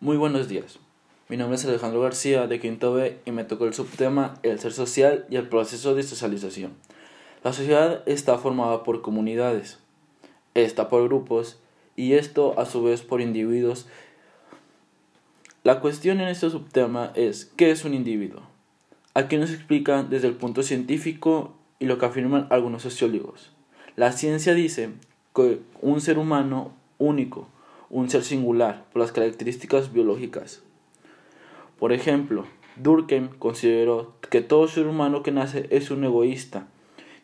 Muy buenos días. Mi nombre es Alejandro García de Quinto B y me tocó el subtema El ser social y el proceso de socialización. La sociedad está formada por comunidades, está por grupos y esto a su vez por individuos. La cuestión en este subtema es ¿qué es un individuo? Aquí nos explica desde el punto científico y lo que afirman algunos sociólogos. La ciencia dice que un ser humano único, un ser singular por las características biológicas. Por ejemplo, Durkheim consideró que todo ser humano que nace es un egoísta,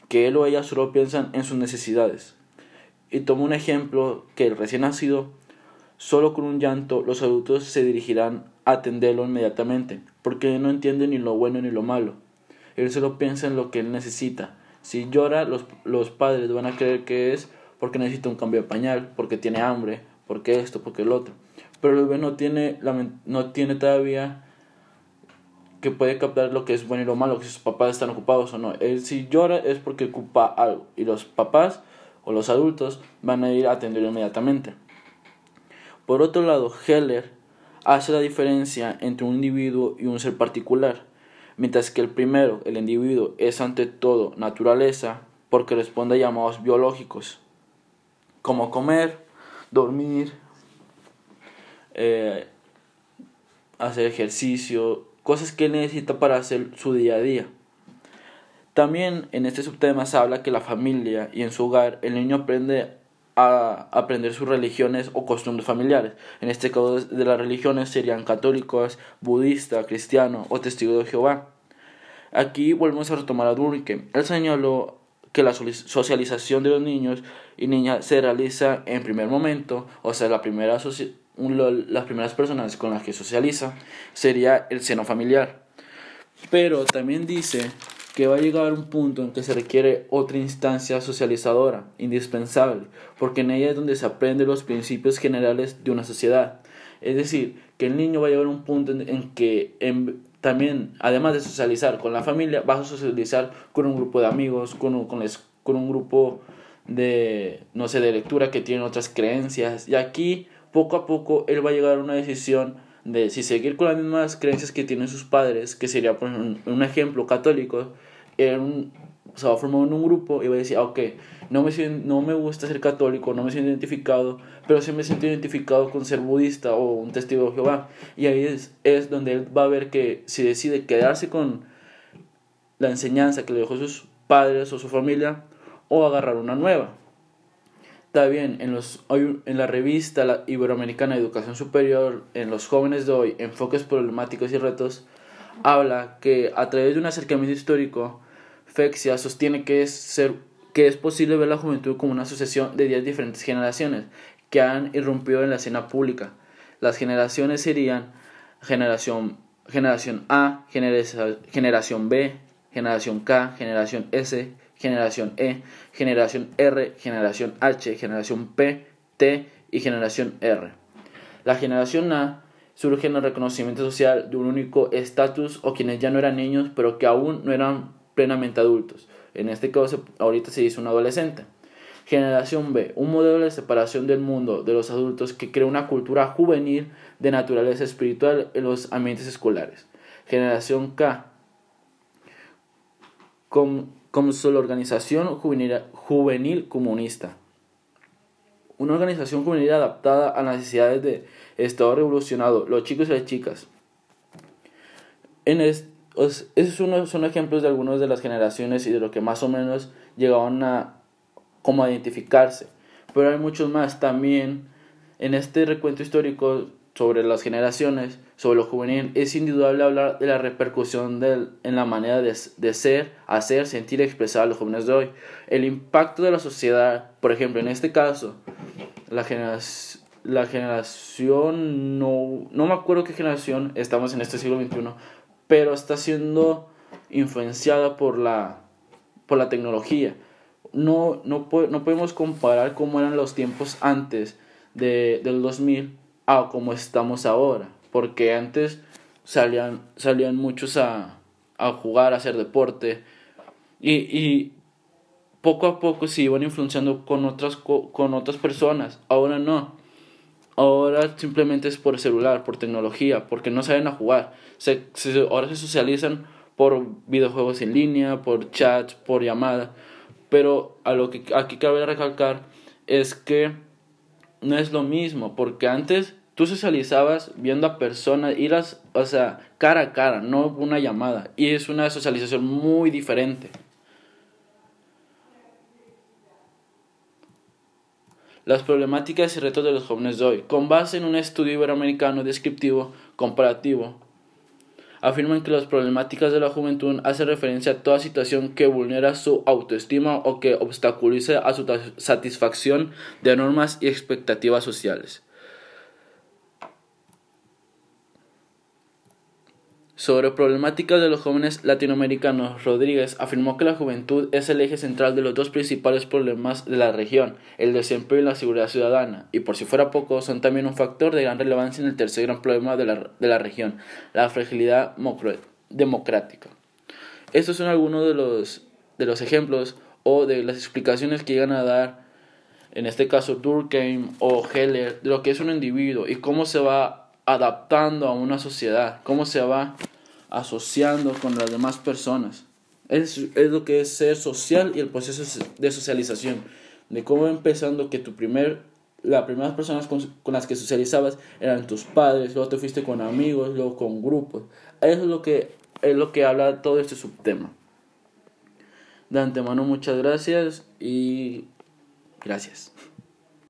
que él o ella solo piensan en sus necesidades. Y tomó un ejemplo que el recién nacido, solo con un llanto, los adultos se dirigirán a atenderlo inmediatamente, porque no entiende ni lo bueno ni lo malo. Él solo piensa en lo que él necesita. Si llora, los, los padres van a creer que es porque necesita un cambio de pañal, porque tiene hambre, porque esto, porque el otro. Pero el bebé no tiene, no tiene todavía que puede captar lo que es bueno y lo malo, que sus papás están ocupados o no. Él si llora es porque ocupa algo y los papás o los adultos van a ir a atenderlo inmediatamente. Por otro lado, Heller hace la diferencia entre un individuo y un ser particular, mientras que el primero, el individuo, es ante todo naturaleza porque responde a llamados biológicos, como comer, dormir, eh, hacer ejercicio, cosas que él necesita para hacer su día a día. También en este subtema se habla que la familia y en su hogar el niño aprende a aprender sus religiones o costumbres familiares. En este caso de las religiones serían católicos, budista, cristiano o testigo de Jehová. Aquí volvemos a retomar a Durkheim. Él señaló que la socialización de los niños y niñas se realiza en primer momento, o sea, las primeras personas con las que socializa sería el seno familiar. Pero también dice que va a llegar un punto en que se requiere otra instancia socializadora, indispensable, porque en ella es donde se aprenden los principios generales de una sociedad. Es decir, que el niño va a llegar a un punto en, que también, además de socializar con la familia, va a socializar con un grupo de amigos, con un, con, con un grupo de, no sé, de lectura que tienen otras creencias. Y aquí, poco a poco, él va a llegar a una decisión de si seguir con las mismas creencias que tienen sus padres, que sería, por un ejemplo católico, un, se va a formar en un grupo y va a decir, ah, ok, no me, no me gusta ser católico, no me siento identificado, pero sí me siento identificado con ser budista o un testigo de Jehová. Y ahí es, es donde él va a ver que si decide quedarse con la enseñanza que le dejó sus padres o su familia, o agarrar una nueva. Está bien, en, los, en la revista Iberoamericana de Educación Superior, en los jóvenes de hoy, Enfoques Problemáticos y Retos, habla que a través de un acercamiento histórico, Fexia sostiene que es, ser, que es posible ver la juventud como una asociación de 10 diferentes generaciones que han irrumpido en la escena pública. Las generaciones serían generación, generación A, generación B, generación K, generación S, generación E, generación R, generación H, generación P, T y generación R. La generación A surge en el reconocimiento social de un único estatus o quienes ya no eran niños pero que aún no eran plenamente adultos. En este caso, ahorita se dice un adolescente. Generación B, un modelo de separación del mundo de los adultos que crea una cultura juvenil de naturaleza espiritual en los ambientes escolares. Generación K, con la organización juvenil, comunista. Una organización juvenil adaptada a las necesidades de Estado revolucionado, los chicos y las chicas. En esos son ejemplos de algunas de las generaciones y de lo que más o menos llegaban a como a identificarse. Pero hay muchos más también. En este recuento histórico sobre las generaciones, sobre lo juvenil, es indudable hablar de la repercusión del, en la manera de, de, ser, hacer, sentir y expresar a los jóvenes de hoy. El impacto de la sociedad, por ejemplo, en este caso, la, la generación, no, no me acuerdo qué generación, estamos en este siglo XXI, pero está siendo influenciada por la, por la tecnología. No, no, no podemos comparar cómo eran los tiempos antes de, del 2000 a como estamos ahora. Porque antes salían, salían muchos a, a jugar, a hacer deporte. Y, y poco a poco se iban influenciando con otras, con otras personas. Ahora no. Ahora simplemente es por celular, por tecnología, porque no saben a jugar. Se, ahora se socializan por videojuegos en línea, por chats, por llamadas. Pero a lo que aquí cabe recalcar es que no es lo mismo, porque antes tú socializabas viendo a personas, iras, o sea, cara a cara, no una llamada. Y es una socialización muy diferente. Las problemáticas y retos de los jóvenes de hoy, con base en un estudio iberoamericano descriptivo comparativo, afirman que las problemáticas de la juventud hacen referencia a toda situación que vulnera su autoestima o que obstaculice a su satisfacción de normas y expectativas sociales. Sobre problemáticas de los jóvenes latinoamericanos, Rodríguez afirmó que la juventud es el eje central de los dos principales problemas de la región, el desempleo y la seguridad ciudadana, y por si fuera poco, son también un factor de gran relevancia en el tercer gran problema de la, de la región, la fragilidad democrática. Estos son algunos de los, de los ejemplos o de las explicaciones que llegan a dar, en este caso Durkheim o Heller, de lo que es un individuo y cómo se va adaptando a una sociedad, cómo se va asociando con las demás personas. Es, es lo que es ser social y el proceso de socialización. De cómo empezando que tu primer, las primeras personas con, con, las que socializabas eran tus padres, luego te fuiste con amigos, luego con grupos. Eso es lo que, es lo que habla todo este subtema. De antemano muchas gracias y gracias.